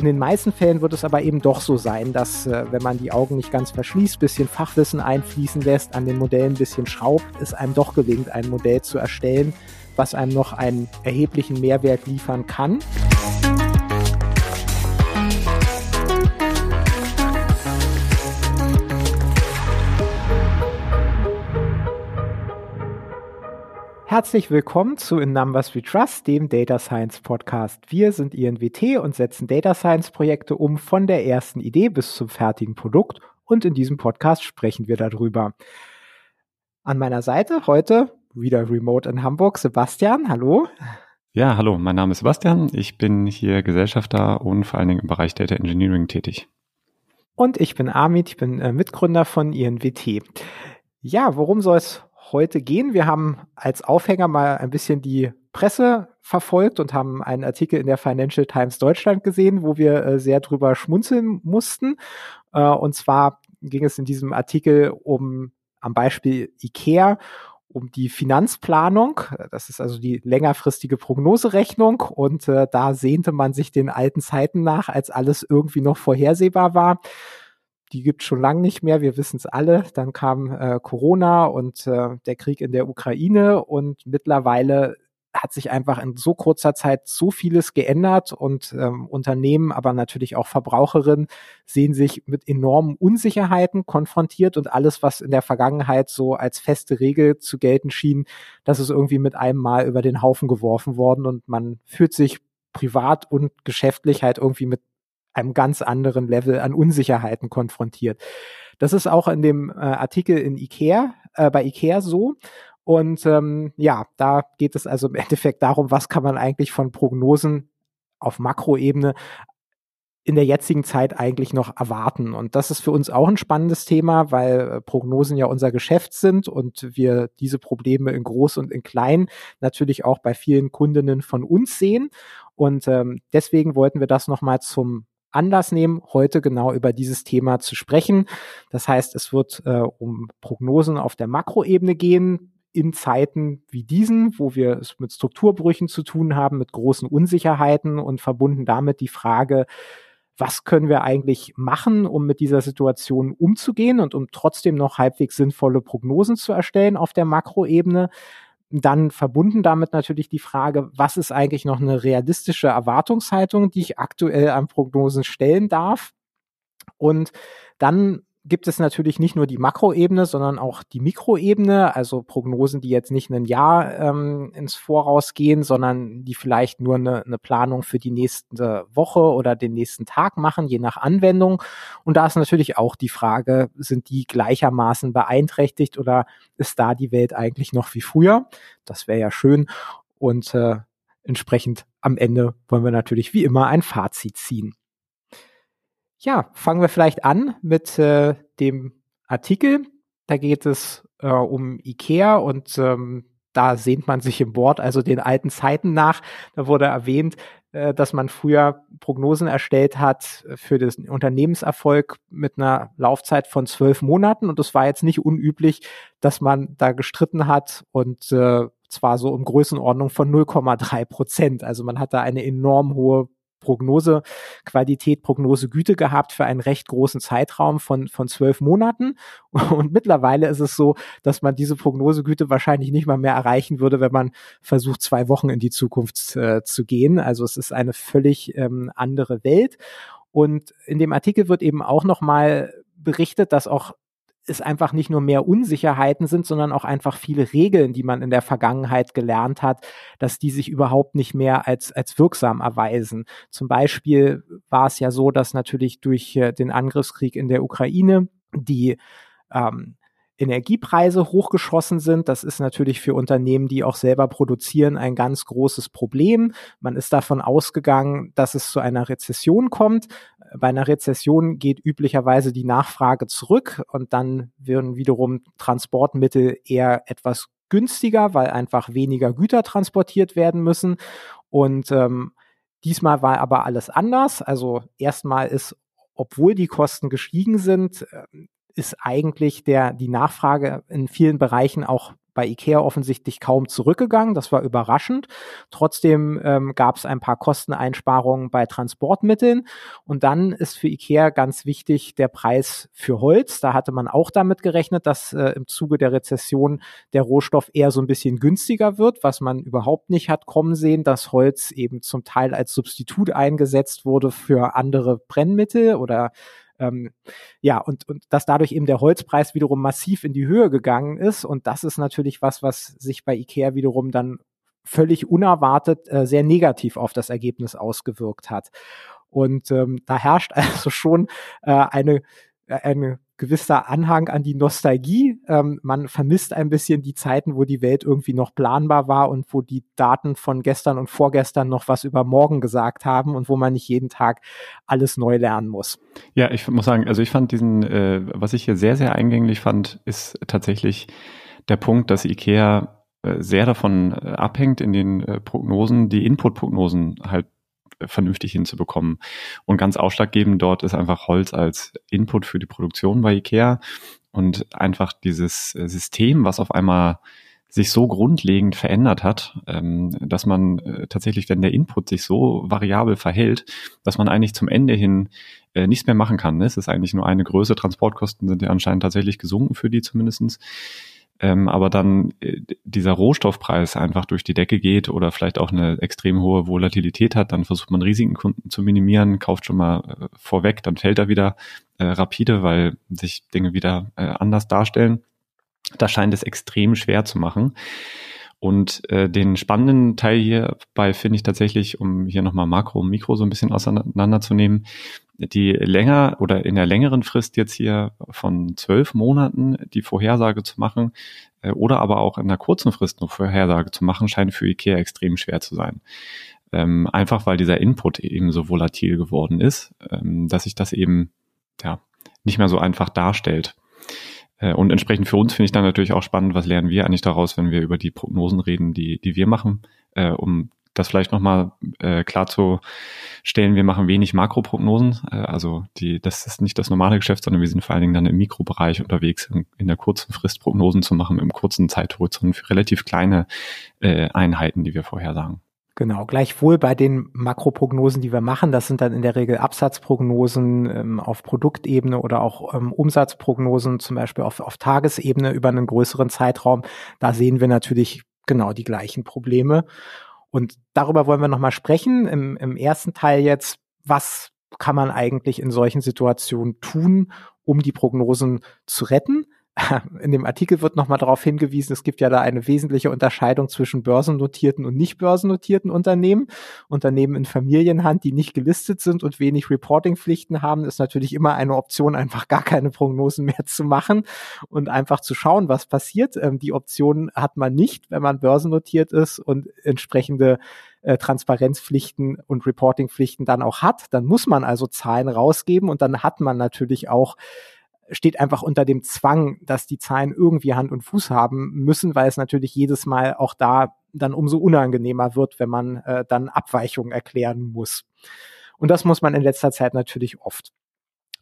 In den meisten Fällen wird es aber eben doch so sein, dass äh, wenn man die Augen nicht ganz verschließt, bisschen Fachwissen einfließen lässt, an den Modellen ein bisschen schraubt, es einem doch gelingt, ein Modell zu erstellen, was einem noch einen erheblichen Mehrwert liefern kann. Herzlich willkommen zu In Numbers We Trust, dem Data Science Podcast. Wir sind INWT und setzen Data Science Projekte um von der ersten Idee bis zum fertigen Produkt und in diesem Podcast sprechen wir darüber. An meiner Seite heute wieder remote in Hamburg Sebastian. Hallo. Ja, hallo, mein Name ist Sebastian. Ich bin hier Gesellschafter und vor allen Dingen im Bereich Data Engineering tätig. Und ich bin Amit, ich bin äh, Mitgründer von INWT. Ja, worum soll es heute gehen. Wir haben als Aufhänger mal ein bisschen die Presse verfolgt und haben einen Artikel in der Financial Times Deutschland gesehen, wo wir äh, sehr drüber schmunzeln mussten. Äh, und zwar ging es in diesem Artikel um am Beispiel IKEA um die Finanzplanung. Das ist also die längerfristige Prognoserechnung. Und äh, da sehnte man sich den alten Zeiten nach, als alles irgendwie noch vorhersehbar war die gibt schon lange nicht mehr, wir wissen es alle. Dann kam äh, Corona und äh, der Krieg in der Ukraine und mittlerweile hat sich einfach in so kurzer Zeit so vieles geändert und ähm, Unternehmen, aber natürlich auch Verbraucherinnen sehen sich mit enormen Unsicherheiten konfrontiert und alles, was in der Vergangenheit so als feste Regel zu gelten schien, das ist irgendwie mit einem Mal über den Haufen geworfen worden und man fühlt sich privat und geschäftlich halt irgendwie mit einem ganz anderen Level an Unsicherheiten konfrontiert. Das ist auch in dem äh, Artikel in IKEA, äh, bei IKEA so. Und ähm, ja, da geht es also im Endeffekt darum, was kann man eigentlich von Prognosen auf Makroebene in der jetzigen Zeit eigentlich noch erwarten. Und das ist für uns auch ein spannendes Thema, weil äh, Prognosen ja unser Geschäft sind und wir diese Probleme in groß und in klein natürlich auch bei vielen Kundinnen von uns sehen. Und ähm, deswegen wollten wir das nochmal zum Anlass nehmen, heute genau über dieses Thema zu sprechen. Das heißt, es wird äh, um Prognosen auf der Makroebene gehen, in Zeiten wie diesen, wo wir es mit Strukturbrüchen zu tun haben, mit großen Unsicherheiten und verbunden damit die Frage, was können wir eigentlich machen, um mit dieser Situation umzugehen und um trotzdem noch halbwegs sinnvolle Prognosen zu erstellen auf der Makroebene. Dann verbunden damit natürlich die Frage, was ist eigentlich noch eine realistische Erwartungshaltung, die ich aktuell an Prognosen stellen darf? Und dann gibt es natürlich nicht nur die Makroebene, sondern auch die Mikroebene, also Prognosen, die jetzt nicht ein Jahr ähm, ins Voraus gehen, sondern die vielleicht nur eine, eine Planung für die nächste Woche oder den nächsten Tag machen, je nach Anwendung. Und da ist natürlich auch die Frage, sind die gleichermaßen beeinträchtigt oder ist da die Welt eigentlich noch wie früher? Das wäre ja schön. Und äh, entsprechend am Ende wollen wir natürlich wie immer ein Fazit ziehen. Ja, fangen wir vielleicht an mit äh, dem Artikel. Da geht es äh, um IKEA und ähm, da sehnt man sich im Wort, also den alten Zeiten nach. Da wurde erwähnt, äh, dass man früher Prognosen erstellt hat für den Unternehmenserfolg mit einer Laufzeit von zwölf Monaten. Und es war jetzt nicht unüblich, dass man da gestritten hat und äh, zwar so im Größenordnung von 0,3 Prozent. Also man hat da eine enorm hohe Prognosequalität, Prognosegüte gehabt für einen recht großen Zeitraum von, von zwölf Monaten. Und mittlerweile ist es so, dass man diese Prognosegüte wahrscheinlich nicht mal mehr erreichen würde, wenn man versucht, zwei Wochen in die Zukunft äh, zu gehen. Also es ist eine völlig ähm, andere Welt. Und in dem Artikel wird eben auch nochmal berichtet, dass auch es einfach nicht nur mehr Unsicherheiten sind, sondern auch einfach viele Regeln, die man in der Vergangenheit gelernt hat, dass die sich überhaupt nicht mehr als, als wirksam erweisen. Zum Beispiel war es ja so, dass natürlich durch äh, den Angriffskrieg in der Ukraine die ähm, Energiepreise hochgeschossen sind. Das ist natürlich für Unternehmen, die auch selber produzieren, ein ganz großes Problem. Man ist davon ausgegangen, dass es zu einer Rezession kommt. Bei einer Rezession geht üblicherweise die Nachfrage zurück und dann werden wiederum Transportmittel eher etwas günstiger, weil einfach weniger Güter transportiert werden müssen. Und ähm, diesmal war aber alles anders. Also erstmal ist, obwohl die Kosten gestiegen sind, ist eigentlich der, die Nachfrage in vielen Bereichen auch bei IKEA offensichtlich kaum zurückgegangen. Das war überraschend. Trotzdem ähm, gab es ein paar Kosteneinsparungen bei Transportmitteln. Und dann ist für IKEA ganz wichtig der Preis für Holz. Da hatte man auch damit gerechnet, dass äh, im Zuge der Rezession der Rohstoff eher so ein bisschen günstiger wird, was man überhaupt nicht hat kommen sehen, dass Holz eben zum Teil als Substitut eingesetzt wurde für andere Brennmittel oder ähm, ja, und, und dass dadurch eben der Holzpreis wiederum massiv in die Höhe gegangen ist. Und das ist natürlich was, was sich bei IKEA wiederum dann völlig unerwartet äh, sehr negativ auf das Ergebnis ausgewirkt hat. Und ähm, da herrscht also schon äh, eine, äh, eine gewisser Anhang an die Nostalgie. Ähm, man vermisst ein bisschen die Zeiten, wo die Welt irgendwie noch planbar war und wo die Daten von gestern und vorgestern noch was über morgen gesagt haben und wo man nicht jeden Tag alles neu lernen muss. Ja, ich muss sagen, also ich fand diesen, äh, was ich hier sehr, sehr eingänglich fand, ist tatsächlich der Punkt, dass IKEA äh, sehr davon äh, abhängt in den äh, Prognosen, die Input-Prognosen halt vernünftig hinzubekommen. Und ganz ausschlaggebend dort ist einfach Holz als Input für die Produktion bei IKEA und einfach dieses System, was auf einmal sich so grundlegend verändert hat, ähm, dass man äh, tatsächlich, wenn der Input sich so variabel verhält, dass man eigentlich zum Ende hin äh, nichts mehr machen kann. Ne? Es ist eigentlich nur eine Größe. Transportkosten sind ja anscheinend tatsächlich gesunken für die zumindestens ähm, aber dann äh, dieser Rohstoffpreis einfach durch die Decke geht oder vielleicht auch eine extrem hohe Volatilität hat, dann versucht man Risiken zu minimieren, kauft schon mal äh, vorweg, dann fällt er wieder äh, rapide, weil sich Dinge wieder äh, anders darstellen. Da scheint es extrem schwer zu machen. Und äh, den spannenden Teil hierbei finde ich tatsächlich, um hier nochmal Makro und Mikro so ein bisschen auseinanderzunehmen, die länger oder in der längeren Frist jetzt hier von zwölf Monaten die Vorhersage zu machen äh, oder aber auch in der kurzen Frist eine Vorhersage zu machen, scheint für IKEA extrem schwer zu sein. Ähm, einfach weil dieser Input eben so volatil geworden ist, ähm, dass sich das eben ja nicht mehr so einfach darstellt. Äh, und entsprechend für uns finde ich dann natürlich auch spannend, was lernen wir eigentlich daraus, wenn wir über die Prognosen reden, die, die wir machen, äh, um das vielleicht nochmal äh, klarzustellen, wir machen wenig Makroprognosen. Äh, also die, das ist nicht das normale Geschäft, sondern wir sind vor allen Dingen dann im Mikrobereich unterwegs, in, in der kurzen Frist Prognosen zu machen, im kurzen Zeithorizont für relativ kleine äh, Einheiten, die wir vorhersagen. Genau, gleichwohl bei den Makroprognosen, die wir machen, das sind dann in der Regel Absatzprognosen ähm, auf Produktebene oder auch ähm, Umsatzprognosen, zum Beispiel auf, auf Tagesebene über einen größeren Zeitraum. Da sehen wir natürlich genau die gleichen Probleme. Und darüber wollen wir nochmal sprechen. Im, Im ersten Teil jetzt, was kann man eigentlich in solchen Situationen tun, um die Prognosen zu retten? in dem Artikel wird nochmal darauf hingewiesen, es gibt ja da eine wesentliche Unterscheidung zwischen börsennotierten und nicht börsennotierten Unternehmen. Unternehmen in Familienhand, die nicht gelistet sind und wenig Reportingpflichten haben, ist natürlich immer eine Option, einfach gar keine Prognosen mehr zu machen und einfach zu schauen, was passiert. Ähm, die Option hat man nicht, wenn man börsennotiert ist und entsprechende äh, Transparenzpflichten und Reportingpflichten dann auch hat. Dann muss man also Zahlen rausgeben und dann hat man natürlich auch steht einfach unter dem Zwang, dass die Zahlen irgendwie Hand und Fuß haben müssen, weil es natürlich jedes Mal auch da dann umso unangenehmer wird, wenn man äh, dann Abweichungen erklären muss. Und das muss man in letzter Zeit natürlich oft.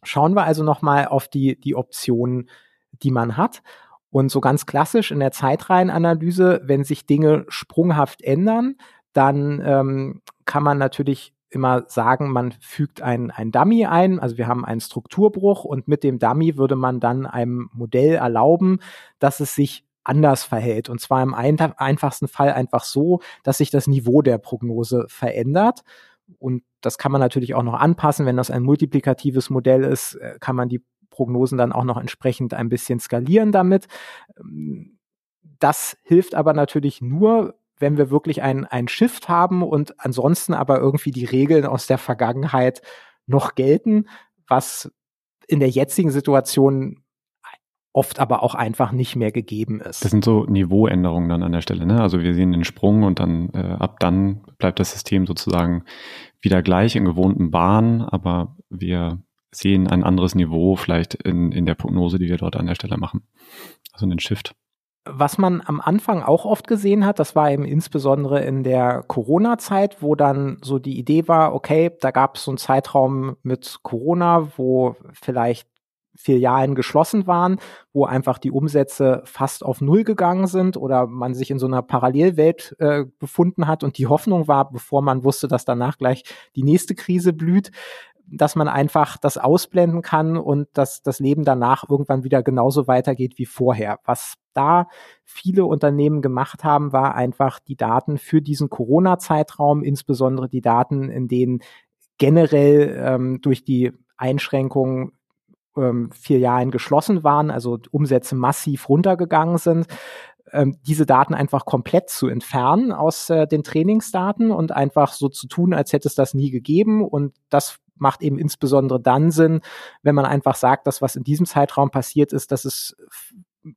Schauen wir also nochmal auf die, die Optionen, die man hat. Und so ganz klassisch in der Zeitreihenanalyse, wenn sich Dinge sprunghaft ändern, dann ähm, kann man natürlich immer sagen, man fügt ein, ein Dummy ein, also wir haben einen Strukturbruch und mit dem Dummy würde man dann einem Modell erlauben, dass es sich anders verhält. Und zwar im einfachsten Fall einfach so, dass sich das Niveau der Prognose verändert. Und das kann man natürlich auch noch anpassen. Wenn das ein multiplikatives Modell ist, äh, kann man die Prognosen dann auch noch entsprechend ein bisschen skalieren damit. Das hilft aber natürlich nur, wenn wir wirklich ein, ein Shift haben und ansonsten aber irgendwie die Regeln aus der Vergangenheit noch gelten, was in der jetzigen Situation oft aber auch einfach nicht mehr gegeben ist. Das sind so Niveauänderungen dann an der Stelle. Ne? Also wir sehen den Sprung und dann äh, ab dann bleibt das System sozusagen wieder gleich in gewohnten Bahnen, aber wir sehen ein anderes Niveau vielleicht in, in der Prognose, die wir dort an der Stelle machen. Also einen Shift. Was man am Anfang auch oft gesehen hat, das war eben insbesondere in der Corona-Zeit, wo dann so die Idee war, okay, da gab es so einen Zeitraum mit Corona, wo vielleicht Filialen geschlossen waren, wo einfach die Umsätze fast auf Null gegangen sind oder man sich in so einer Parallelwelt äh, befunden hat und die Hoffnung war, bevor man wusste, dass danach gleich die nächste Krise blüht, dass man einfach das ausblenden kann und dass das Leben danach irgendwann wieder genauso weitergeht wie vorher. Was da viele Unternehmen gemacht haben, war einfach die Daten für diesen Corona-Zeitraum, insbesondere die Daten, in denen generell ähm, durch die Einschränkungen ähm, Jahren geschlossen waren, also Umsätze massiv runtergegangen sind, ähm, diese Daten einfach komplett zu entfernen aus äh, den Trainingsdaten und einfach so zu tun, als hätte es das nie gegeben. Und das macht eben insbesondere dann Sinn, wenn man einfach sagt, dass was in diesem Zeitraum passiert ist, dass es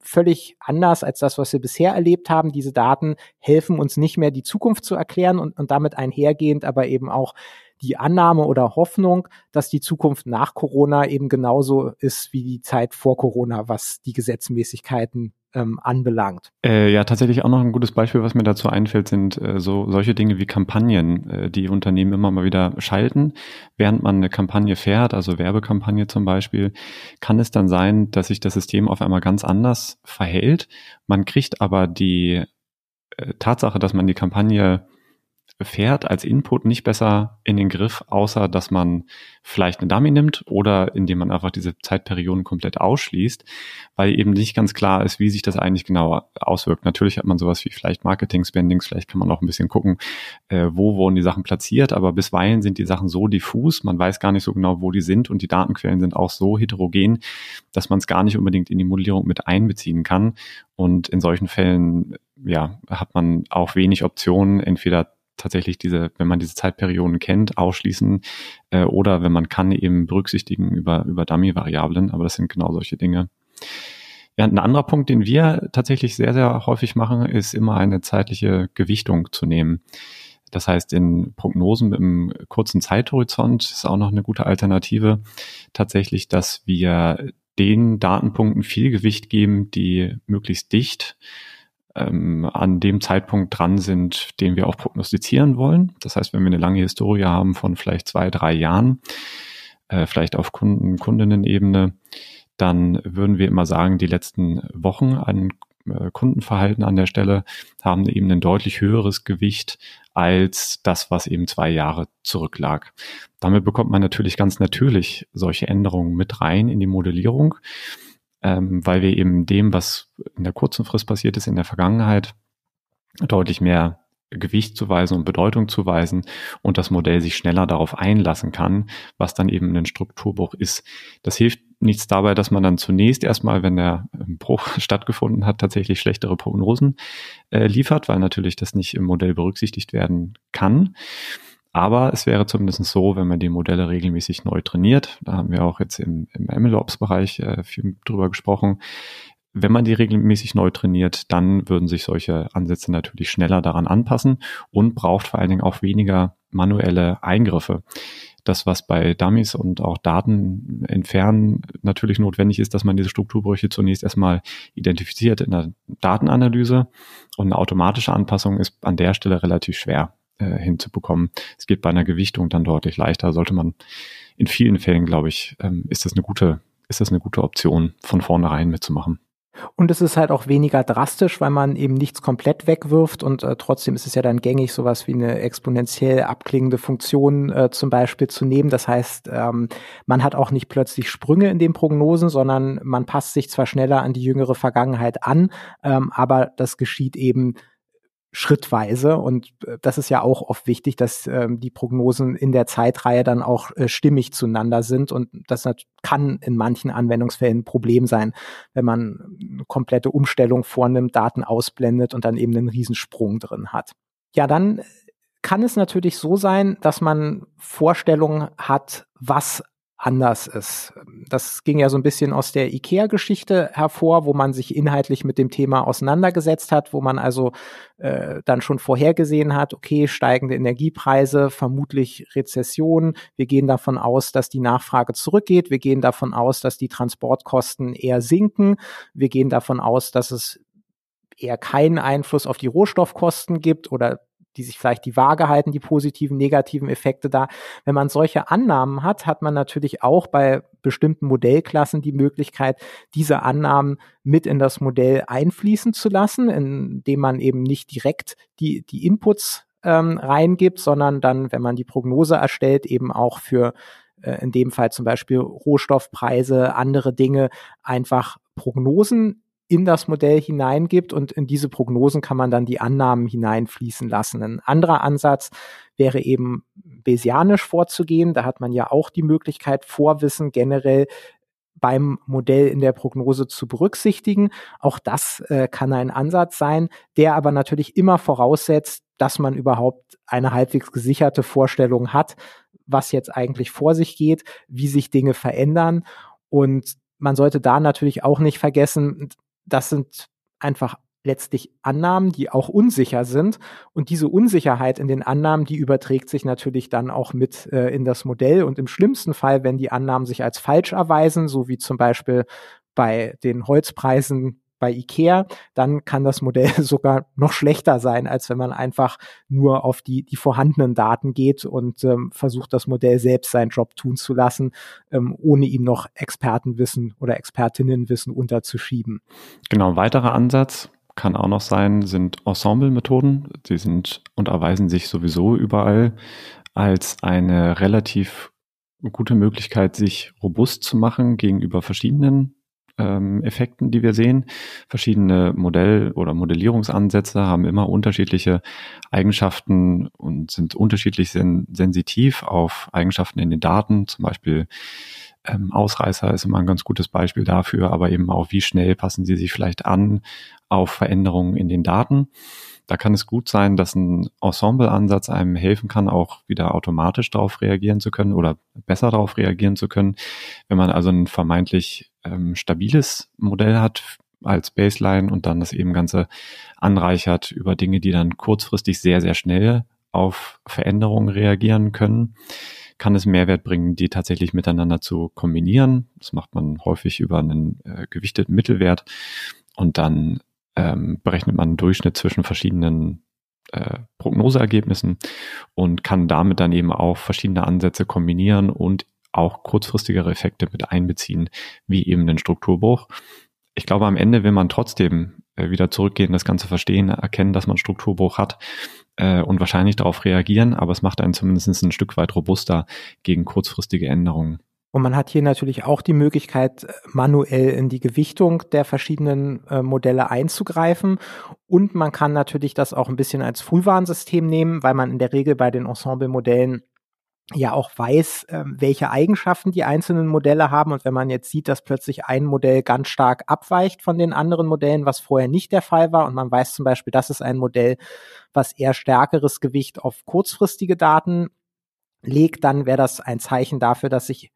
völlig anders als das, was wir bisher erlebt haben. Diese Daten helfen uns nicht mehr, die Zukunft zu erklären und, und damit einhergehend aber eben auch die Annahme oder Hoffnung, dass die Zukunft nach Corona eben genauso ist wie die Zeit vor Corona, was die Gesetzmäßigkeiten ähm, anbelangt. Äh, ja, tatsächlich auch noch ein gutes Beispiel, was mir dazu einfällt, sind äh, so solche Dinge wie Kampagnen, äh, die Unternehmen immer mal wieder schalten. Während man eine Kampagne fährt, also Werbekampagne zum Beispiel, kann es dann sein, dass sich das System auf einmal ganz anders verhält. Man kriegt aber die äh, Tatsache, dass man die Kampagne fährt als Input nicht besser in den Griff, außer dass man vielleicht eine Dummy nimmt oder indem man einfach diese Zeitperioden komplett ausschließt, weil eben nicht ganz klar ist, wie sich das eigentlich genau auswirkt. Natürlich hat man sowas wie vielleicht Marketing-Spendings, vielleicht kann man auch ein bisschen gucken, äh, wo wurden die Sachen platziert, aber bisweilen sind die Sachen so diffus, man weiß gar nicht so genau, wo die sind und die Datenquellen sind auch so heterogen, dass man es gar nicht unbedingt in die Modellierung mit einbeziehen kann. Und in solchen Fällen ja, hat man auch wenig Optionen, entweder tatsächlich diese, wenn man diese Zeitperioden kennt, ausschließen äh, oder wenn man kann, eben berücksichtigen über, über Dummy-Variablen. Aber das sind genau solche Dinge. Ja, ein anderer Punkt, den wir tatsächlich sehr, sehr häufig machen, ist immer eine zeitliche Gewichtung zu nehmen. Das heißt, in Prognosen mit einem kurzen Zeithorizont ist auch noch eine gute Alternative tatsächlich, dass wir den Datenpunkten viel Gewicht geben, die möglichst dicht ähm, an dem Zeitpunkt dran sind, den wir auch prognostizieren wollen. Das heißt, wenn wir eine lange Historie haben von vielleicht zwei, drei Jahren, äh, vielleicht auf Kunden, Kundinnen-Ebene, dann würden wir immer sagen, die letzten Wochen an äh, Kundenverhalten an der Stelle haben eben ein deutlich höheres Gewicht als das, was eben zwei Jahre zurücklag. Damit bekommt man natürlich ganz natürlich solche Änderungen mit rein in die Modellierung ähm, weil wir eben dem, was in der kurzen Frist passiert ist in der Vergangenheit, deutlich mehr Gewicht zuweisen und Bedeutung zuweisen und das Modell sich schneller darauf einlassen kann, was dann eben ein Strukturbruch ist. Das hilft nichts dabei, dass man dann zunächst erstmal, wenn der Bruch stattgefunden hat, tatsächlich schlechtere Prognosen äh, liefert, weil natürlich das nicht im Modell berücksichtigt werden kann. Aber es wäre zumindest so, wenn man die Modelle regelmäßig neu trainiert, da haben wir auch jetzt im, im MLOps-Bereich äh, viel drüber gesprochen, wenn man die regelmäßig neu trainiert, dann würden sich solche Ansätze natürlich schneller daran anpassen und braucht vor allen Dingen auch weniger manuelle Eingriffe. Das, was bei Dummies und auch Daten entfernen natürlich notwendig ist, dass man diese Strukturbrüche zunächst erstmal identifiziert in der Datenanalyse. Und eine automatische Anpassung ist an der Stelle relativ schwer äh, hinzubekommen. Es geht bei einer Gewichtung dann deutlich leichter. Sollte man in vielen Fällen, glaube ich, ähm, ist das eine gute, ist das eine gute Option, von vornherein mitzumachen. Und es ist halt auch weniger drastisch, weil man eben nichts komplett wegwirft und äh, trotzdem ist es ja dann gängig, sowas wie eine exponentiell abklingende Funktion äh, zum Beispiel zu nehmen. Das heißt, ähm, man hat auch nicht plötzlich Sprünge in den Prognosen, sondern man passt sich zwar schneller an die jüngere Vergangenheit an, ähm, aber das geschieht eben schrittweise. Und äh, das ist ja auch oft wichtig, dass ähm, die Prognosen in der Zeitreihe dann auch äh, stimmig zueinander sind. Und das kann in manchen Anwendungsfällen ein Problem sein, wenn man eine komplette Umstellung vornimmt, Daten ausblendet und dann eben einen Riesensprung drin hat. Ja, dann kann es natürlich so sein, dass man Vorstellungen hat, was anders ist. Das ging ja so ein bisschen aus der IKEA-Geschichte hervor, wo man sich inhaltlich mit dem Thema auseinandergesetzt hat, wo man also äh, dann schon vorhergesehen hat, okay, steigende Energiepreise, vermutlich Rezession. Wir gehen davon aus, dass die Nachfrage zurückgeht. Wir gehen davon aus, dass die Transportkosten eher sinken. Wir gehen davon aus, dass es eher keinen Einfluss auf die Rohstoffkosten gibt oder die sich vielleicht die Waage halten, die positiven, negativen Effekte da. Wenn man solche Annahmen hat, hat man natürlich auch bei bestimmten Modellklassen die Möglichkeit, diese Annahmen mit in das Modell einfließen zu lassen, indem man eben nicht direkt die, die Inputs ähm, reingibt, sondern dann, wenn man die Prognose erstellt, eben auch für äh, in dem Fall zum Beispiel Rohstoffpreise, andere Dinge, einfach Prognosen in das Modell hineingibt und in diese Prognosen kann man dann die Annahmen hineinfließen lassen. Ein anderer Ansatz wäre eben Bayesianisch vorzugehen. Da hat man ja auch die Möglichkeit, Vorwissen generell beim Modell in der Prognose zu berücksichtigen. Auch das äh, kann ein Ansatz sein, der aber natürlich immer voraussetzt, dass man überhaupt eine halbwegs gesicherte Vorstellung hat, was jetzt eigentlich vor sich geht, wie sich Dinge verändern. Und man sollte da natürlich auch nicht vergessen, das sind einfach letztlich Annahmen, die auch unsicher sind. Und diese Unsicherheit in den Annahmen, die überträgt sich natürlich dann auch mit äh, in das Modell. Und im schlimmsten Fall, wenn die Annahmen sich als falsch erweisen, so wie zum Beispiel bei den Holzpreisen bei IKEA, dann kann das Modell sogar noch schlechter sein, als wenn man einfach nur auf die, die vorhandenen Daten geht und ähm, versucht, das Modell selbst seinen Job tun zu lassen, ähm, ohne ihm noch Expertenwissen oder Expertinnenwissen unterzuschieben. Genau, weiterer Ansatz kann auch noch sein, sind Ensemble-Methoden. Sie sind und erweisen sich sowieso überall als eine relativ gute Möglichkeit, sich robust zu machen gegenüber verschiedenen ähm, Effekten, die wir sehen. Verschiedene Modell- oder Modellierungsansätze haben immer unterschiedliche Eigenschaften und sind unterschiedlich sen sensitiv auf Eigenschaften in den Daten. Zum Beispiel ähm, Ausreißer ist immer ein ganz gutes Beispiel dafür, aber eben auch, wie schnell passen sie sich vielleicht an auf Veränderungen in den Daten. Da kann es gut sein, dass ein Ensemble-Ansatz einem helfen kann, auch wieder automatisch darauf reagieren zu können oder besser darauf reagieren zu können. Wenn man also ein vermeintlich ähm, stabiles Modell hat als Baseline und dann das eben Ganze anreichert über Dinge, die dann kurzfristig sehr, sehr schnell auf Veränderungen reagieren können, kann es Mehrwert bringen, die tatsächlich miteinander zu kombinieren. Das macht man häufig über einen äh, gewichteten Mittelwert und dann ähm, berechnet man einen Durchschnitt zwischen verschiedenen äh, Prognoseergebnissen und kann damit dann eben auch verschiedene Ansätze kombinieren und auch kurzfristigere Effekte mit einbeziehen, wie eben den Strukturbruch. Ich glaube, am Ende will man trotzdem äh, wieder zurückgehen, das Ganze verstehen, erkennen, dass man Strukturbruch hat äh, und wahrscheinlich darauf reagieren, aber es macht einen zumindest ein Stück weit robuster gegen kurzfristige Änderungen. Und man hat hier natürlich auch die Möglichkeit, manuell in die Gewichtung der verschiedenen äh, Modelle einzugreifen. Und man kann natürlich das auch ein bisschen als Frühwarnsystem nehmen, weil man in der Regel bei den Ensemble-Modellen ja auch weiß, äh, welche Eigenschaften die einzelnen Modelle haben. Und wenn man jetzt sieht, dass plötzlich ein Modell ganz stark abweicht von den anderen Modellen, was vorher nicht der Fall war, und man weiß zum Beispiel, das ist ein Modell, was eher stärkeres Gewicht auf kurzfristige Daten legt, dann wäre das ein Zeichen dafür, dass sich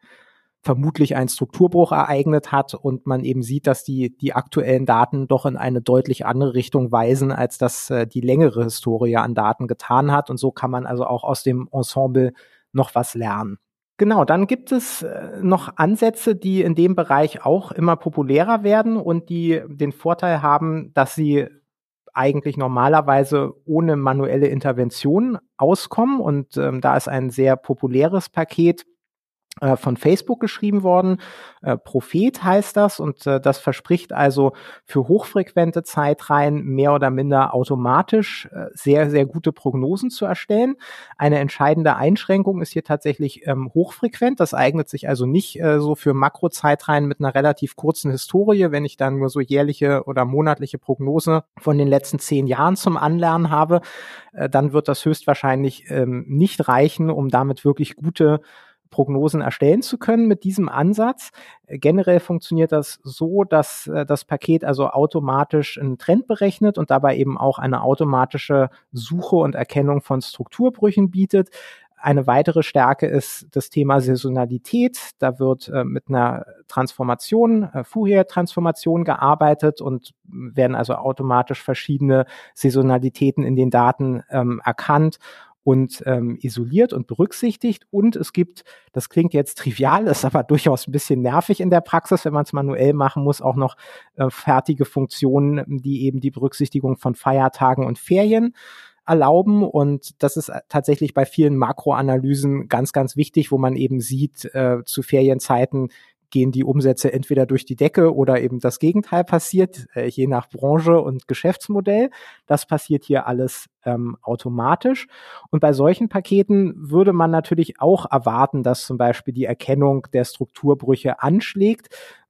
vermutlich ein Strukturbruch ereignet hat und man eben sieht, dass die, die aktuellen Daten doch in eine deutlich andere Richtung weisen, als das äh, die längere Historie an Daten getan hat. Und so kann man also auch aus dem Ensemble noch was lernen. Genau, dann gibt es äh, noch Ansätze, die in dem Bereich auch immer populärer werden und die den Vorteil haben, dass sie eigentlich normalerweise ohne manuelle Intervention auskommen. Und ähm, da ist ein sehr populäres Paket von Facebook geschrieben worden. Äh, Prophet heißt das und äh, das verspricht also für hochfrequente Zeitreihen mehr oder minder automatisch äh, sehr, sehr gute Prognosen zu erstellen. Eine entscheidende Einschränkung ist hier tatsächlich ähm, hochfrequent. Das eignet sich also nicht äh, so für Makrozeitreihen mit einer relativ kurzen Historie. Wenn ich dann nur so jährliche oder monatliche Prognose von den letzten zehn Jahren zum Anlernen habe, äh, dann wird das höchstwahrscheinlich ähm, nicht reichen, um damit wirklich gute Prognosen erstellen zu können mit diesem Ansatz. Generell funktioniert das so, dass äh, das Paket also automatisch einen Trend berechnet und dabei eben auch eine automatische Suche und Erkennung von Strukturbrüchen bietet. Eine weitere Stärke ist das Thema Saisonalität. Da wird äh, mit einer Transformation, äh, Fourier-Transformation gearbeitet und werden also automatisch verschiedene Saisonalitäten in den Daten ähm, erkannt und ähm, isoliert und berücksichtigt. Und es gibt, das klingt jetzt trivial, ist aber durchaus ein bisschen nervig in der Praxis, wenn man es manuell machen muss, auch noch äh, fertige Funktionen, die eben die Berücksichtigung von Feiertagen und Ferien erlauben. Und das ist tatsächlich bei vielen Makroanalysen ganz, ganz wichtig, wo man eben sieht, äh, zu Ferienzeiten gehen die Umsätze entweder durch die Decke oder eben das Gegenteil passiert, äh, je nach Branche und Geschäftsmodell. Das passiert hier alles ähm, automatisch. Und bei solchen Paketen würde man natürlich auch erwarten, dass zum Beispiel die Erkennung der Strukturbrüche anschlägt.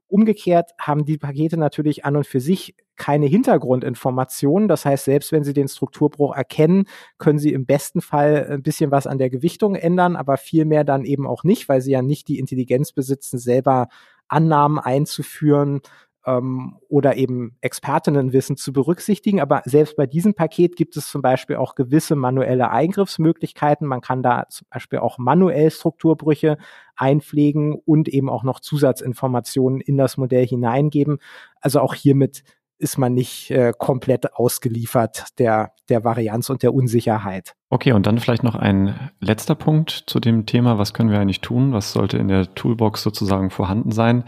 Umgekehrt haben die Pakete natürlich an und für sich keine Hintergrundinformationen. Das heißt, selbst wenn Sie den Strukturbruch erkennen, können Sie im besten Fall ein bisschen was an der Gewichtung ändern, aber viel mehr dann eben auch nicht, weil Sie ja nicht die Intelligenz besitzen, selber Annahmen einzuführen, ähm, oder eben Expertinnenwissen zu berücksichtigen. Aber selbst bei diesem Paket gibt es zum Beispiel auch gewisse manuelle Eingriffsmöglichkeiten. Man kann da zum Beispiel auch manuell Strukturbrüche einpflegen und eben auch noch Zusatzinformationen in das Modell hineingeben. Also auch hiermit ist man nicht äh, komplett ausgeliefert der, der Varianz und der Unsicherheit. Okay, und dann vielleicht noch ein letzter Punkt zu dem Thema, was können wir eigentlich tun? Was sollte in der Toolbox sozusagen vorhanden sein?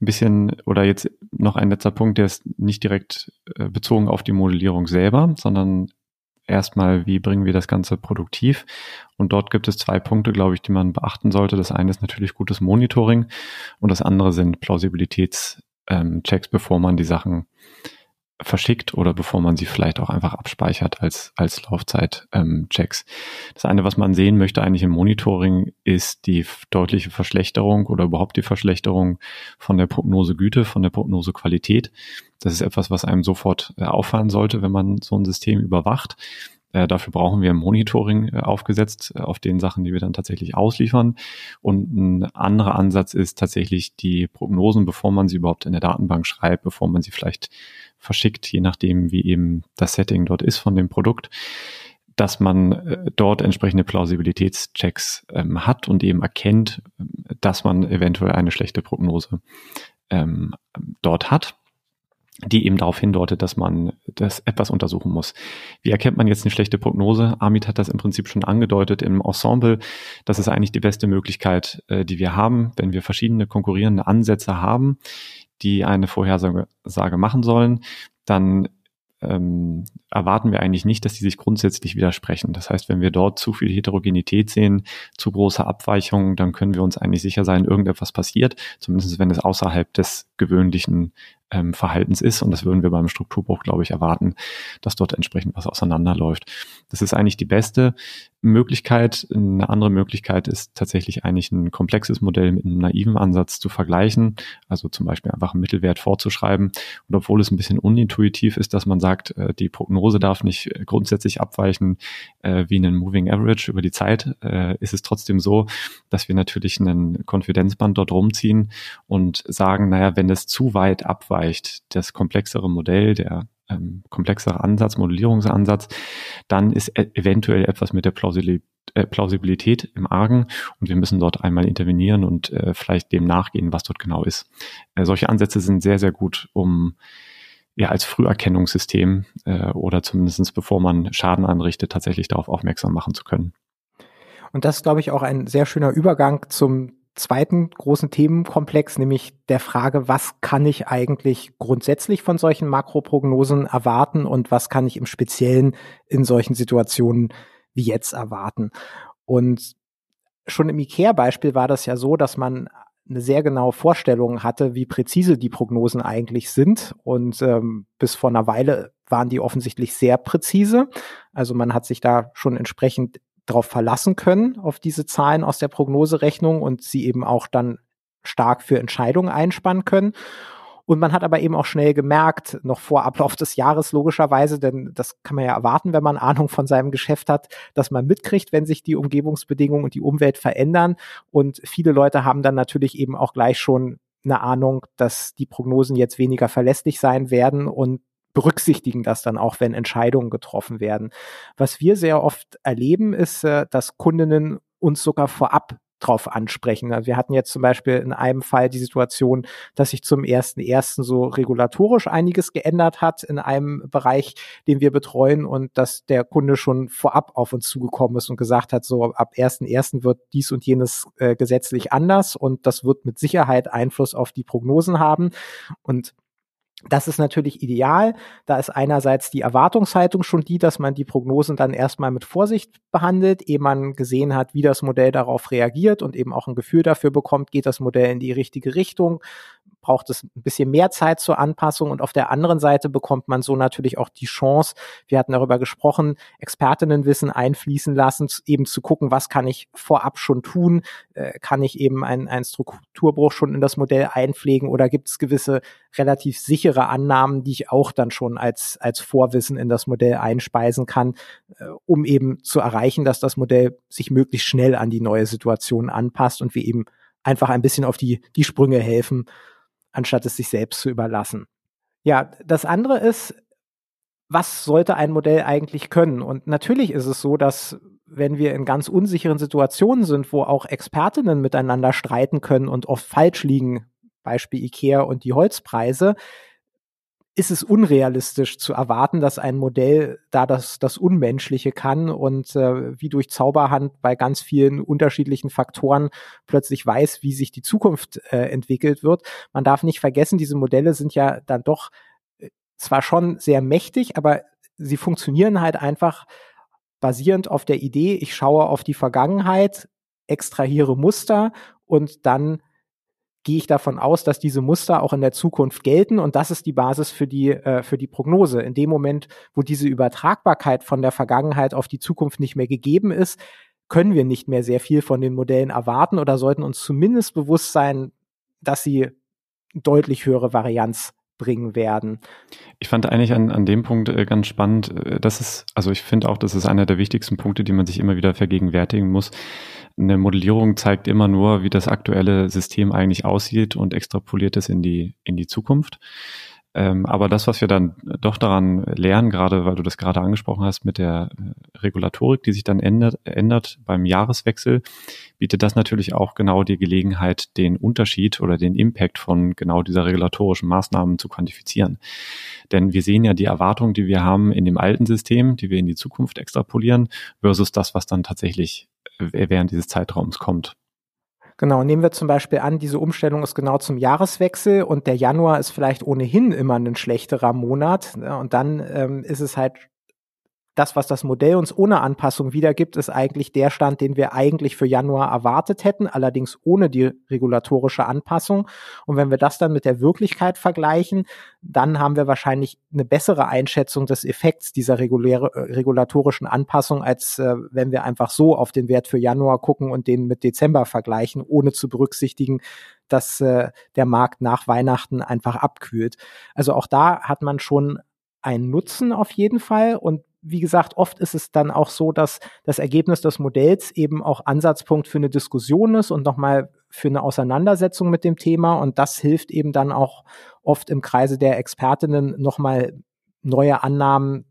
Ein bisschen, oder jetzt noch ein letzter Punkt, der ist nicht direkt äh, bezogen auf die Modellierung selber, sondern erstmal, wie bringen wir das Ganze produktiv? Und dort gibt es zwei Punkte, glaube ich, die man beachten sollte. Das eine ist natürlich gutes Monitoring und das andere sind Plausibilitäts ähm, Checks, bevor man die Sachen verschickt oder bevor man sie vielleicht auch einfach abspeichert als, als Laufzeit-Checks. Ähm, das eine, was man sehen möchte eigentlich im Monitoring, ist die deutliche Verschlechterung oder überhaupt die Verschlechterung von der Prognosegüte, von der Prognosequalität. Das ist etwas, was einem sofort äh, auffallen sollte, wenn man so ein System überwacht. Äh, dafür brauchen wir Monitoring äh, aufgesetzt äh, auf den Sachen, die wir dann tatsächlich ausliefern. Und ein anderer Ansatz ist tatsächlich die Prognosen, bevor man sie überhaupt in der Datenbank schreibt, bevor man sie vielleicht verschickt, je nachdem, wie eben das Setting dort ist von dem Produkt dass man dort entsprechende Plausibilitätschecks ähm, hat und eben erkennt, dass man eventuell eine schlechte Prognose ähm, dort hat die eben darauf hindeutet, dass man das etwas untersuchen muss. Wie erkennt man jetzt eine schlechte Prognose? Amit hat das im Prinzip schon angedeutet im Ensemble. Das ist eigentlich die beste Möglichkeit, äh, die wir haben, wenn wir verschiedene konkurrierende Ansätze haben, die eine Vorhersage machen sollen, dann ähm, erwarten wir eigentlich nicht, dass die sich grundsätzlich widersprechen. Das heißt, wenn wir dort zu viel Heterogenität sehen, zu große Abweichungen, dann können wir uns eigentlich sicher sein, irgendetwas passiert, zumindest wenn es außerhalb des gewöhnlichen ähm, Verhaltens ist. Und das würden wir beim Strukturbruch, glaube ich, erwarten, dass dort entsprechend was auseinanderläuft. Das ist eigentlich die beste Möglichkeit. Eine andere Möglichkeit ist tatsächlich eigentlich ein komplexes Modell mit einem naiven Ansatz zu vergleichen. Also zum Beispiel einfach einen Mittelwert vorzuschreiben. Und obwohl es ein bisschen unintuitiv ist, dass man sagt, äh, die Prognose darf nicht grundsätzlich abweichen äh, wie einen Moving Average über die Zeit, äh, ist es trotzdem so, dass wir natürlich einen Konfidenzband dort rumziehen und sagen, naja, wenn es zu weit abweicht, abweicht, das komplexere Modell, der ähm, komplexere Ansatz, Modellierungsansatz, dann ist e eventuell etwas mit der Plausibilität äh, Plausibilität im Argen und wir müssen dort einmal intervenieren und äh, vielleicht dem nachgehen, was dort genau ist. Äh, solche Ansätze sind sehr, sehr gut, um ja als Früherkennungssystem äh, oder zumindestens bevor man Schaden anrichtet, tatsächlich darauf aufmerksam machen zu können. Und das ist, glaube ich, auch ein sehr schöner Übergang zum zweiten großen Themenkomplex, nämlich der Frage, was kann ich eigentlich grundsätzlich von solchen Makroprognosen erwarten und was kann ich im Speziellen in solchen Situationen wie jetzt erwarten. Und schon im IKEA-Beispiel war das ja so, dass man eine sehr genaue Vorstellung hatte, wie präzise die Prognosen eigentlich sind. Und ähm, bis vor einer Weile waren die offensichtlich sehr präzise. Also man hat sich da schon entsprechend darauf verlassen können, auf diese Zahlen aus der Prognoserechnung und sie eben auch dann stark für Entscheidungen einspannen können. Und man hat aber eben auch schnell gemerkt, noch vor Ablauf des Jahres logischerweise, denn das kann man ja erwarten, wenn man Ahnung von seinem Geschäft hat, dass man mitkriegt, wenn sich die Umgebungsbedingungen und die Umwelt verändern. Und viele Leute haben dann natürlich eben auch gleich schon eine Ahnung, dass die Prognosen jetzt weniger verlässlich sein werden und berücksichtigen das dann auch, wenn Entscheidungen getroffen werden. Was wir sehr oft erleben, ist, äh, dass Kundinnen uns sogar vorab drauf ansprechen. Also wir hatten jetzt zum Beispiel in einem Fall die Situation, dass sich zum ersten ersten so regulatorisch einiges geändert hat in einem Bereich, den wir betreuen und dass der Kunde schon vorab auf uns zugekommen ist und gesagt hat, so ab ersten ersten wird dies und jenes äh, gesetzlich anders und das wird mit Sicherheit Einfluss auf die Prognosen haben und Das ist natürlich ideal. Da ist einerseits die Erwartungshaltung schon die, dass man die Prognosen dann erstmal mit Vorsicht behandelt, ehe man gesehen hat, wie das Modell darauf reagiert und eben auch ein Gefühl dafür bekommt, geht das Modell in die richtige Richtung, braucht es ein bisschen mehr Zeit zur Anpassung? Und auf der anderen Seite bekommt man so natürlich auch die Chance, wir hatten darüber gesprochen, Expertinnenwissen einfließen lassen, eben zu gucken, was kann ich vorab schon tun, äh, kann ich eben einen, einen Strukturbruch schon in das Modell einpflegen oder gibt es gewisse relativ sichere Annahmen, die ich auch dann schon als, als Vorwissen in das Modell einspeisen kann, äh, um eben zu erreichen, dass das Modell sich möglichst schnell an die neue Situation anpasst und wir eben einfach ein bisschen auf die, die Sprünge helfen, anstatt es sich selbst zu überlassen. Ja, das andere ist, was sollte ein Modell eigentlich können? Und natürlich ist es so, dass wenn wir in ganz unsicheren Situationen sind, wo auch Expertinnen miteinander streiten können und oft falsch liegen, Beispiel IKEA und die Holzpreise, ist es unrealistisch zu erwarten, dass ein Modell da das, das Unmenschliche kann und äh, wie durch Zauberhand bei ganz vielen unterschiedlichen Faktoren plötzlich weiß, wie sich die Zukunft äh, entwickelt wird. Man darf nicht vergessen, diese Modelle sind ja dann doch äh, zwar schon sehr mächtig, aber sie funktionieren halt einfach basierend auf der Idee, ich schaue auf die Vergangenheit, extrahiere Muster und dann gehe ich davon aus, dass diese Muster auch in der Zukunft gelten und das ist die Basis für die äh, für die Prognose. In dem Moment, wo diese Übertragbarkeit von der Vergangenheit auf die Zukunft nicht mehr gegeben ist, können wir nicht mehr sehr viel von den Modellen erwarten oder sollten uns zumindest bewusst sein, dass sie deutlich höhere Varianz bringen werden. Ich fand eigentlich an, an dem Punkt äh, ganz spannend, äh, dass es, also ich finde auch, das ist einer der wichtigsten Punkte, die man sich immer wieder vergegenwärtigen muss. Eine Modellierung zeigt immer nur, wie das aktuelle System eigentlich aussieht und extrapoliert es in die, in die Zukunft. Ähm, aber das, was wir dann doch daran lernen, gerade weil du das gerade angesprochen hast mit der äh, Regulatorik, die sich dann ändert, ändert beim Jahreswechsel, bietet das natürlich auch genau die Gelegenheit, den Unterschied oder den Impact von genau dieser regulatorischen Maßnahmen zu quantifizieren. Denn wir sehen ja die Erwartungen, die wir haben in dem alten System, die wir in die Zukunft extrapolieren, versus das, was dann tatsächlich äh, während dieses Zeitraums kommt. Genau, nehmen wir zum Beispiel an, diese Umstellung ist genau zum Jahreswechsel und der Januar ist vielleicht ohnehin immer ein schlechterer Monat. Ne, und dann ähm, ist es halt das, was das Modell uns ohne Anpassung wiedergibt, ist eigentlich der Stand, den wir eigentlich für Januar erwartet hätten, allerdings ohne die regulatorische Anpassung. Und wenn wir das dann mit der Wirklichkeit vergleichen, dann haben wir wahrscheinlich eine bessere Einschätzung des Effekts dieser reguläre, äh, regulatorischen Anpassung, als äh, wenn wir einfach so auf den Wert für Januar gucken und den mit Dezember vergleichen, ohne zu berücksichtigen, dass äh, der Markt nach Weihnachten einfach abkühlt. Also auch da hat man schon einen Nutzen auf jeden Fall und wie gesagt, oft ist es dann auch so, dass das Ergebnis des Modells eben auch Ansatzpunkt für eine Diskussion ist und nochmal für eine Auseinandersetzung mit dem Thema. Und das hilft eben dann auch oft im Kreise der Expertinnen nochmal neue Annahmen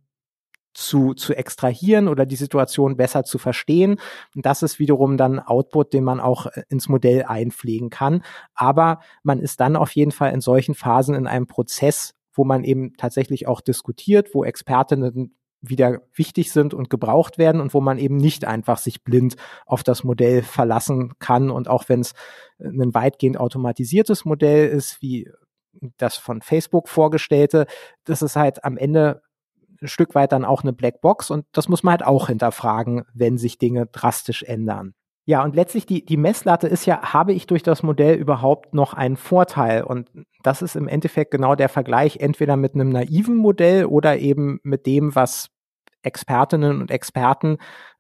zu, zu extrahieren oder die Situation besser zu verstehen. Und das ist wiederum dann Output, den man auch äh, ins Modell einpflegen kann. Aber man ist dann auf jeden Fall in solchen Phasen in einem Prozess, wo man eben tatsächlich auch diskutiert, wo Expertinnen wieder wichtig sind und gebraucht werden und wo man eben nicht einfach sich blind auf das Modell verlassen kann. Und auch wenn es ein weitgehend automatisiertes Modell ist, wie das von Facebook vorgestellte, das ist halt am Ende ein Stück weit dann auch eine Blackbox und das muss man halt auch hinterfragen, wenn sich Dinge drastisch ändern. Ja, und letztlich die, die Messlatte ist ja, habe ich durch das Modell überhaupt noch einen Vorteil? Und das ist im Endeffekt genau der Vergleich entweder mit einem naiven Modell oder eben mit dem, was Expertinnen und Experten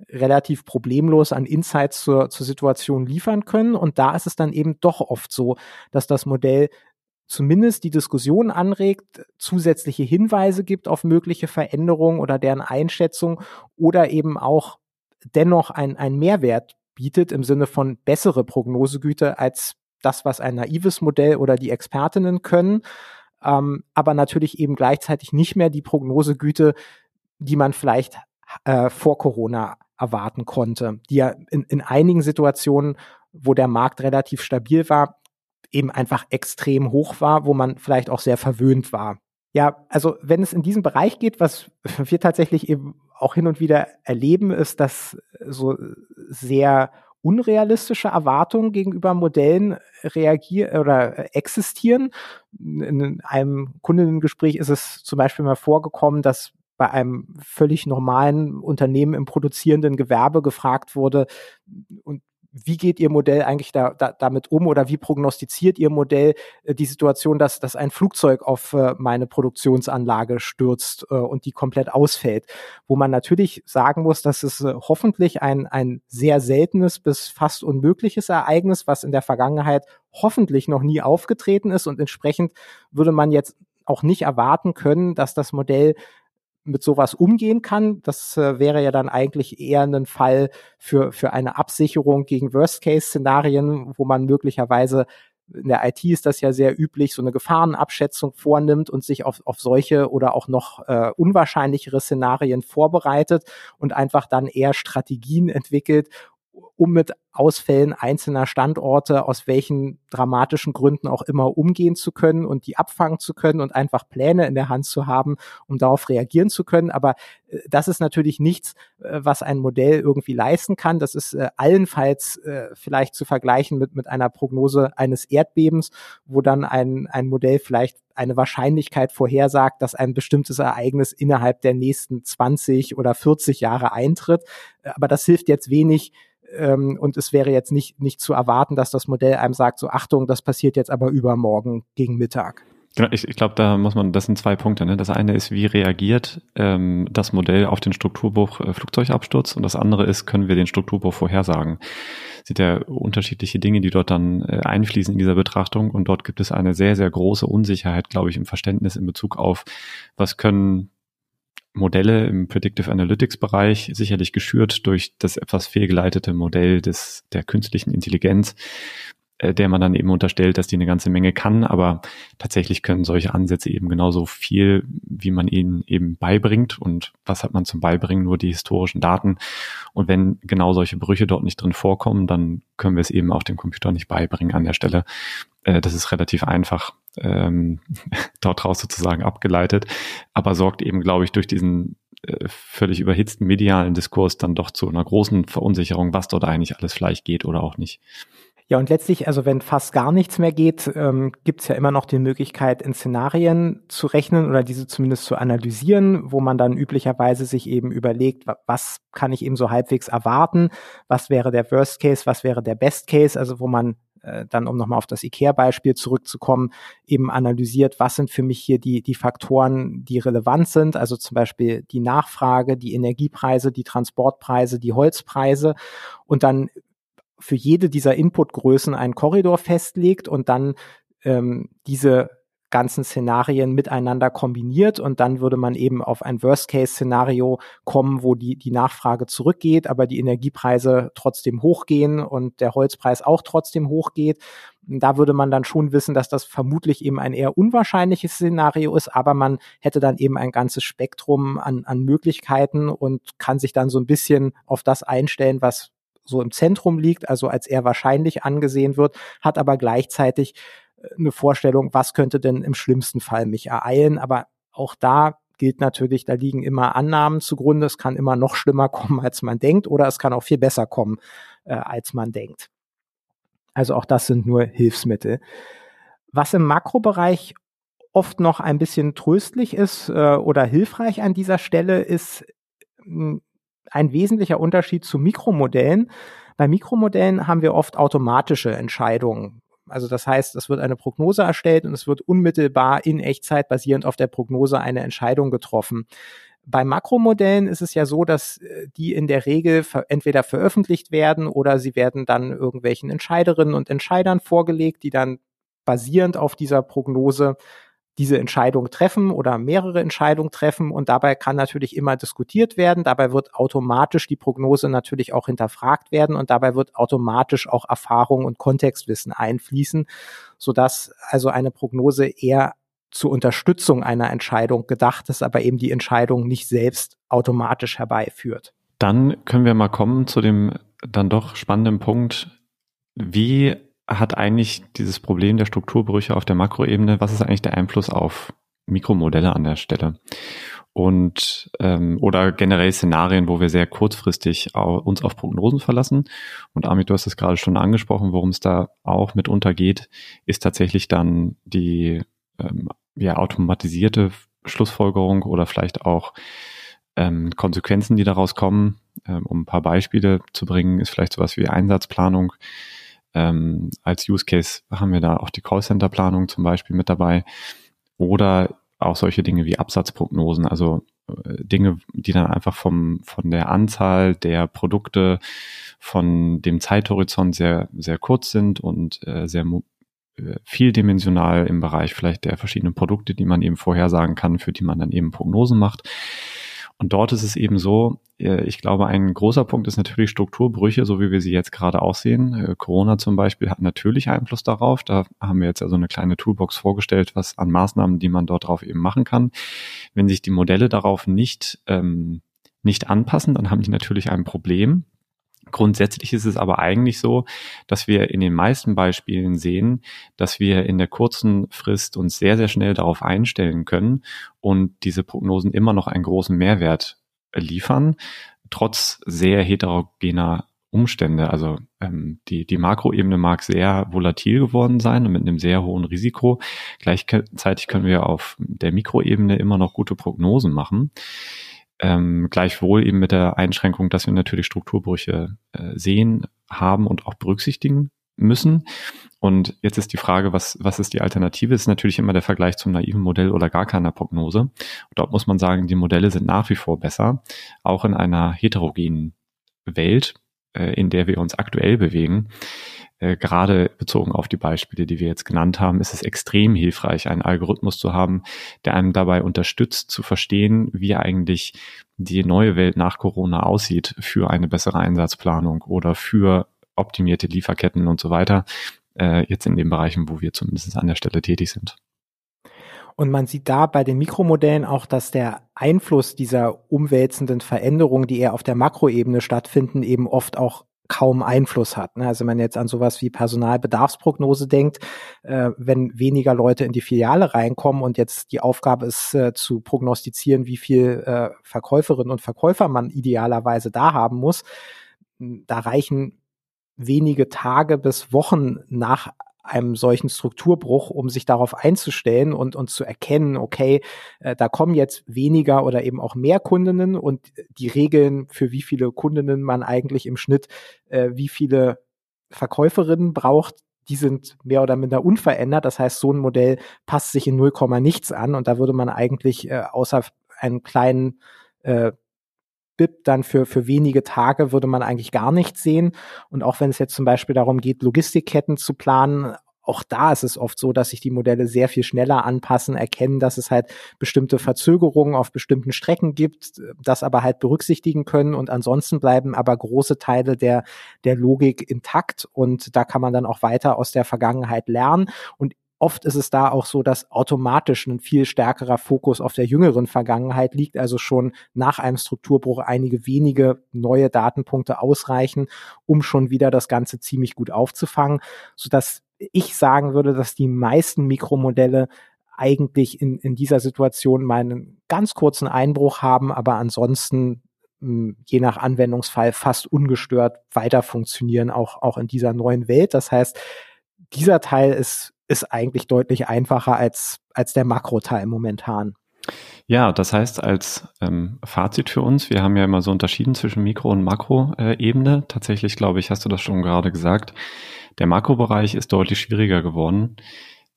relativ problemlos an Insights zur, zur Situation liefern können. Und da ist es dann eben doch oft so, dass das Modell zumindest die Diskussion anregt, zusätzliche Hinweise gibt auf mögliche Veränderungen oder deren Einschätzung oder eben auch dennoch ein, ein Mehrwert bietet im Sinne von bessere Prognosegüte als das, was ein naives Modell oder die Expertinnen können, ähm, aber natürlich eben gleichzeitig nicht mehr die Prognosegüte, die man vielleicht äh, vor Corona erwarten konnte, die ja in, in einigen Situationen, wo der Markt relativ stabil war, eben einfach extrem hoch war, wo man vielleicht auch sehr verwöhnt war. Ja, also wenn es in diesem Bereich geht, was wir tatsächlich eben auch hin und wieder erleben, ist, dass so sehr unrealistische Erwartungen gegenüber Modellen reagieren oder existieren. In einem Kundengespräch ist es zum Beispiel mal vorgekommen, dass bei einem völlig normalen Unternehmen im produzierenden Gewerbe gefragt wurde, und wie geht Ihr Modell eigentlich da, da, damit um oder wie prognostiziert Ihr Modell äh, die Situation, dass, dass ein Flugzeug auf äh, meine Produktionsanlage stürzt äh, und die komplett ausfällt? Wo man natürlich sagen muss, dass es äh, hoffentlich ein, ein sehr seltenes bis fast unmögliches Ereignis, was in der Vergangenheit hoffentlich noch nie aufgetreten ist und entsprechend würde man jetzt auch nicht erwarten können, dass das Modell mit sowas umgehen kann. Das äh, wäre ja dann eigentlich eher ein Fall für, für eine Absicherung gegen Worst-Case-Szenarien, wo man möglicherweise in der IT ist das ja sehr üblich, so eine Gefahrenabschätzung vornimmt und sich auf, auf solche oder auch noch äh, unwahrscheinlichere Szenarien vorbereitet und einfach dann eher Strategien entwickelt, um mit Ausfällen einzelner Standorte aus welchen dramatischen Gründen auch immer umgehen zu können und die abfangen zu können und einfach Pläne in der Hand zu haben, um darauf reagieren zu können. Aber äh, das ist natürlich nichts, äh, was ein Modell irgendwie leisten kann. Das ist äh, allenfalls vielleicht zu vergleichen mit, mit einer Prognose eines Erdbebens, wo dann ein, ein Modell vielleicht eine Wahrscheinlichkeit vorhersagt, dass ein bestimmtes Ereignis innerhalb der nächsten 20 oder 40 Jahre eintritt. Aber das hilft jetzt wenig, ähm, und es wäre jetzt nicht, nicht zu erwarten, dass das Modell einem sagt, so Achtung, das passiert jetzt aber übermorgen gegen Mittag. Genau, ich, ich glaube, da muss man, das sind zwei Punkte. Ne? Das eine ist, wie reagiert ähm, das Modell auf den Strukturbruch äh, Flugzeugabsturz und das andere ist, können wir den Strukturbruch vorhersagen. Sind ja unterschiedliche Dinge, die dort dann äh, einfließen in dieser Betrachtung und dort gibt es eine sehr, sehr große Unsicherheit, glaube ich, im Verständnis in Bezug auf, was können Modelle im Predictive Analytics Bereich, sicherlich geschürt durch das etwas fehlgeleitete Modell des, der künstlichen Intelligenz, äh, der man dann eben unterstellt, dass die eine ganze Menge kann, aber tatsächlich können solche Ansätze eben genauso viel, wie man ihnen eben beibringt. Und was hat man zum Beibringen? Nur die historischen Daten. Und wenn genau solche Brüche dort nicht drin vorkommen, dann können wir es eben auch dem Computer nicht beibringen an der Stelle. Äh, das ist relativ einfach ähm, dort raus sozusagen abgeleitet, aber sorgt eben, glaube ich, durch diesen äh, völlig überhitzten medialen Diskurs dann doch zu einer großen Verunsicherung, was dort eigentlich alles vielleicht geht oder auch nicht. Ja, und letztlich, also wenn fast gar nichts mehr geht, ähm, gibt es ja immer noch die Möglichkeit, in Szenarien zu rechnen oder diese zumindest zu analysieren, wo man dann üblicherweise sich eben überlegt, was kann ich eben so halbwegs erwarten, was wäre der Worst Case, was wäre der Best Case, also wo man äh, dann, um nochmal auf das IKEA-Beispiel zurückzukommen, eben analysiert, was sind für mich hier die, die Faktoren, die relevant sind, also zum Beispiel die Nachfrage, die Energiepreise, die Transportpreise, die Holzpreise. Und dann für jede dieser Inputgrößen einen Korridor festlegt und dann ähm, diese ganzen Szenarien miteinander kombiniert und dann würde man eben auf ein Worst-Case-Szenario kommen, wo die, die Nachfrage zurückgeht, aber die Energiepreise trotzdem hochgehen und der Holzpreis auch trotzdem hochgeht. Da würde man dann schon wissen, dass das vermutlich eben ein eher unwahrscheinliches Szenario ist, aber man hätte dann eben ein ganzes Spektrum an, an Möglichkeiten und kann sich dann so ein bisschen auf das einstellen, was so im Zentrum liegt, also als eher wahrscheinlich angesehen wird, hat aber gleichzeitig eine Vorstellung, was könnte denn im schlimmsten Fall mich ereilen. Aber auch da gilt natürlich, da liegen immer Annahmen zugrunde. Es kann immer noch schlimmer kommen, als man denkt, oder es kann auch viel besser kommen, äh, als man denkt. Also auch das sind nur Hilfsmittel. Was im Makrobereich oft noch ein bisschen tröstlich ist äh, oder hilfreich an dieser Stelle, ist hm, ein wesentlicher Unterschied zu Mikromodellen. Bei Mikromodellen haben wir oft automatische Entscheidungen. Also das heißt, es wird eine Prognose erstellt und es wird unmittelbar in Echtzeit basierend auf der Prognose eine Entscheidung getroffen. Bei Makromodellen ist es ja so, dass äh, die in der Regel entweder veröffentlicht werden oder sie werden dann irgendwelchen Entscheiderinnen und Entscheidern vorgelegt, die dann basierend auf dieser Prognose diese Entscheidung treffen oder mehrere Entscheidungen treffen und dabei kann natürlich immer diskutiert werden. Dabei wird automatisch die Prognose natürlich auch hinterfragt werden und dabei wird automatisch auch Erfahrung und Kontextwissen einfließen, sodass also eine Prognose eher zur Unterstützung einer Entscheidung gedacht ist, aber eben die Entscheidung nicht selbst automatisch herbeiführt. Dann können wir mal kommen zu dem dann doch spannenden Punkt, wie hat eigentlich dieses Problem der Strukturbrüche auf der Makroebene, was ist eigentlich der Einfluss auf Mikromodelle an der Stelle? und ähm, oder generell Szenarien, wo wir sehr kurzfristig uns auf Prognosen verlassen. Und Amit, du hast es gerade schon angesprochen, worum es da auch mitunter geht, ist tatsächlich dann die ähm, ja, automatisierte Schlussfolgerung oder vielleicht auch ähm, Konsequenzen, die daraus kommen. Ähm, um ein paar Beispiele zu bringen, ist vielleicht sowas wie Einsatzplanung. Ähm, als Use Case haben wir da auch die Callcenter-Planung zum Beispiel mit dabei. Oder auch solche Dinge wie Absatzprognosen, also äh, Dinge, die dann einfach vom, von der Anzahl der Produkte, von dem Zeithorizont sehr, sehr kurz sind und äh, sehr äh, vieldimensional im Bereich vielleicht der verschiedenen Produkte, die man eben vorhersagen kann, für die man dann eben Prognosen macht. Und dort ist es eben so, äh, ich glaube, ein großer Punkt ist natürlich Strukturbrüche, so wie wir sie jetzt gerade auch sehen. Äh, Corona zum Beispiel hat natürlich Einfluss darauf. Da haben wir jetzt also eine kleine Toolbox vorgestellt, was an Maßnahmen, die man dort drauf eben machen kann. Wenn sich die Modelle darauf nicht, ähm, nicht anpassen, dann haben die natürlich ein Problem. Grundsätzlich ist es aber eigentlich so, dass wir in den meisten Beispielen sehen, dass wir in der kurzen Frist uns sehr, sehr schnell darauf einstellen können und diese Prognosen immer noch einen großen Mehrwert liefern, trotz sehr heterogener Umstände. Also ähm, die, die Makroebene mag sehr volatil geworden sein und mit einem sehr hohen Risiko. Gleichzeitig können wir auf der Mikroebene immer noch gute Prognosen machen. Ähm, gleichwohl eben mit der Einschränkung, dass wir natürlich Strukturbrüche äh, sehen, haben und auch berücksichtigen müssen. Und jetzt ist die Frage, was, was ist die Alternative? Ist natürlich immer der Vergleich zum naiven Modell oder gar keiner Prognose. Und dort muss man sagen, die Modelle sind nach wie vor besser, auch in einer heterogenen Welt, äh, in der wir uns aktuell bewegen. Äh, gerade bezogen auf die Beispiele, die wir jetzt genannt haben, ist es extrem hilfreich, einen Algorithmus zu haben, der einem dabei unterstützt zu verstehen, wie eigentlich die neue Welt nach Corona aussieht für eine bessere Einsatzplanung oder für optimierte Lieferketten und so weiter, äh, jetzt in den Bereichen, wo wir zumindest an der Stelle tätig sind. Und man sieht da bei den Mikromodellen auch, dass der Einfluss dieser umwälzenden Veränderungen, die eher auf der Makroebene stattfinden, eben oft auch kaum Einfluss hat. Ne? Also wenn man jetzt an sowas wie Personalbedarfsprognose denkt, äh, wenn weniger Leute in die Filiale reinkommen und jetzt die Aufgabe ist äh, zu prognostizieren, wie viel äh, Verkäuferinnen und Verkäufer man idealerweise da haben muss, da reichen wenige Tage bis Wochen nach einem solchen Strukturbruch, um sich darauf einzustellen und, und zu erkennen, okay, äh, da kommen jetzt weniger oder eben auch mehr Kundinnen und die Regeln, für wie viele Kundinnen man eigentlich im Schnitt äh, wie viele Verkäuferinnen braucht, die sind mehr oder minder unverändert. Das heißt, so ein Modell passt sich in 0, nichts an und da würde man eigentlich äh, außer einen kleinen äh, BIP dann für, für wenige Tage würde man eigentlich gar nichts sehen. Und auch wenn es jetzt zum Beispiel darum geht, Logistikketten zu planen, auch da ist es oft so, dass sich die Modelle sehr viel schneller anpassen, erkennen, dass es halt bestimmte Verzögerungen auf bestimmten Strecken gibt, das aber halt berücksichtigen können. Und ansonsten bleiben aber große Teile der, der Logik intakt. Und da kann man dann auch weiter aus der Vergangenheit lernen. Und Oft ist es da auch so, dass automatisch ein viel stärkerer Fokus auf der jüngeren Vergangenheit liegt, also schon nach einem Strukturbruch einige wenige neue Datenpunkte ausreichen, um schon wieder das Ganze ziemlich gut aufzufangen, sodass ich sagen würde, dass die meisten Mikromodelle eigentlich in, in dieser Situation mal einen ganz kurzen Einbruch haben, aber ansonsten hm, je nach Anwendungsfall fast ungestört weiter funktionieren, auch, auch in dieser neuen Welt. Das heißt, dieser Teil ist ist eigentlich deutlich einfacher als, als der Makroteil momentan. Ja, das heißt als ähm, Fazit für uns, wir haben ja immer so unterschieden zwischen Mikro- und Makroebene. Äh, Tatsächlich, glaube ich, hast du das schon gerade gesagt. Der Makrobereich ist deutlich schwieriger geworden.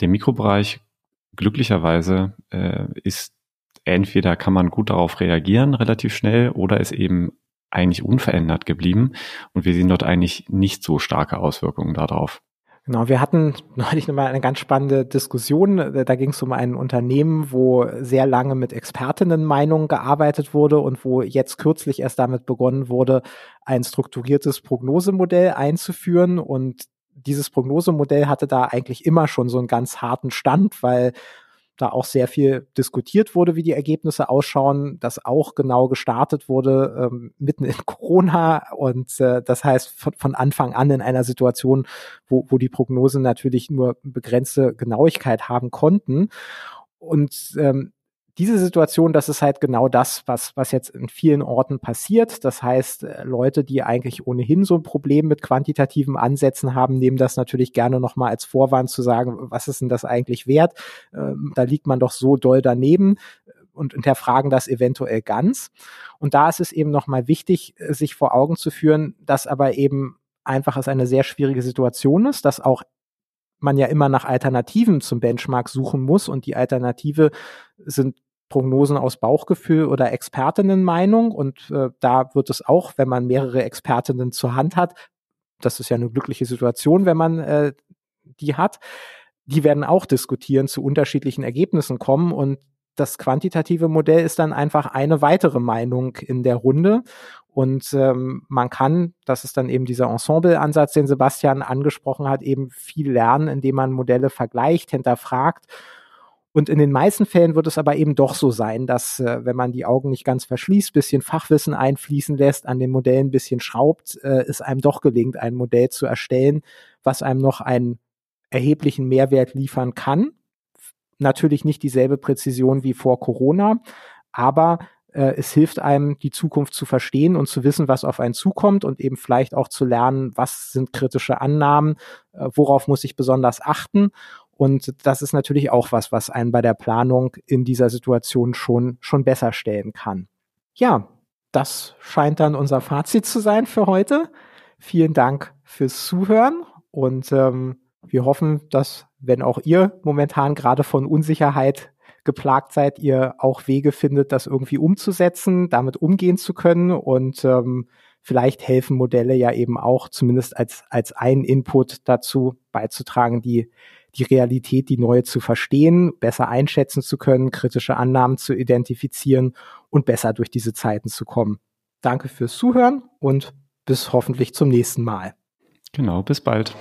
Der Mikrobereich glücklicherweise äh, ist entweder kann man gut darauf reagieren, relativ schnell, oder ist eben eigentlich unverändert geblieben. Und wir sehen dort eigentlich nicht so starke Auswirkungen darauf. Genau, wir hatten neulich nochmal eine ganz spannende Diskussion. Da ging es um ein Unternehmen, wo sehr lange mit Expertinnenmeinungen gearbeitet wurde und wo jetzt kürzlich erst damit begonnen wurde, ein strukturiertes Prognosemodell einzuführen. Und dieses Prognosemodell hatte da eigentlich immer schon so einen ganz harten Stand, weil da auch sehr viel diskutiert wurde, wie die Ergebnisse ausschauen, dass auch genau gestartet wurde ähm, mitten in Corona. Und äh, das heißt von, von Anfang an in einer Situation, wo, wo die Prognosen natürlich nur begrenzte Genauigkeit haben konnten. Und ähm, diese Situation, das ist halt genau das, was, was jetzt in vielen Orten passiert. Das heißt, äh, Leute, die eigentlich ohnehin so ein Problem mit quantitativen Ansätzen haben, nehmen das natürlich gerne nochmal als Vorwand zu sagen, was ist denn das eigentlich wert? Ähm, da liegt man doch so doll daneben und hinterfragen das eventuell ganz. Und da ist es eben nochmal wichtig, äh, sich vor Augen zu führen, dass aber eben einfach es eine sehr schwierige Situation ist, dass auch man ja immer nach Alternativen zum Benchmark suchen muss und die Alternative sind Prognosen aus Bauchgefühl oder Expertinnenmeinung. Und äh, da wird es auch, wenn man mehrere Expertinnen zur Hand hat, das ist ja eine glückliche Situation, wenn man äh, die hat, die werden auch diskutieren, zu unterschiedlichen Ergebnissen kommen. Und das quantitative Modell ist dann einfach eine weitere Meinung in der Runde. Und ähm, man kann, das ist dann eben dieser Ensemble-Ansatz, den Sebastian angesprochen hat, eben viel lernen, indem man Modelle vergleicht, hinterfragt und in den meisten Fällen wird es aber eben doch so sein, dass äh, wenn man die Augen nicht ganz verschließt, bisschen Fachwissen einfließen lässt, an den Modellen ein bisschen schraubt, äh, es einem doch gelingt, ein Modell zu erstellen, was einem noch einen erheblichen Mehrwert liefern kann. Natürlich nicht dieselbe Präzision wie vor Corona, aber äh, es hilft einem, die Zukunft zu verstehen und zu wissen, was auf einen zukommt und eben vielleicht auch zu lernen, was sind kritische Annahmen, äh, worauf muss ich besonders achten und das ist natürlich auch was, was einen bei der Planung in dieser Situation schon, schon besser stellen kann. Ja, das scheint dann unser Fazit zu sein für heute. Vielen Dank fürs Zuhören und ähm, wir hoffen, dass, wenn auch ihr momentan gerade von Unsicherheit geplagt seid, ihr auch Wege findet, das irgendwie umzusetzen, damit umgehen zu können und ähm, vielleicht helfen Modelle ja eben auch zumindest als, als ein Input dazu beizutragen, die die Realität, die neue zu verstehen, besser einschätzen zu können, kritische Annahmen zu identifizieren und besser durch diese Zeiten zu kommen. Danke fürs Zuhören und bis hoffentlich zum nächsten Mal. Genau, bis bald.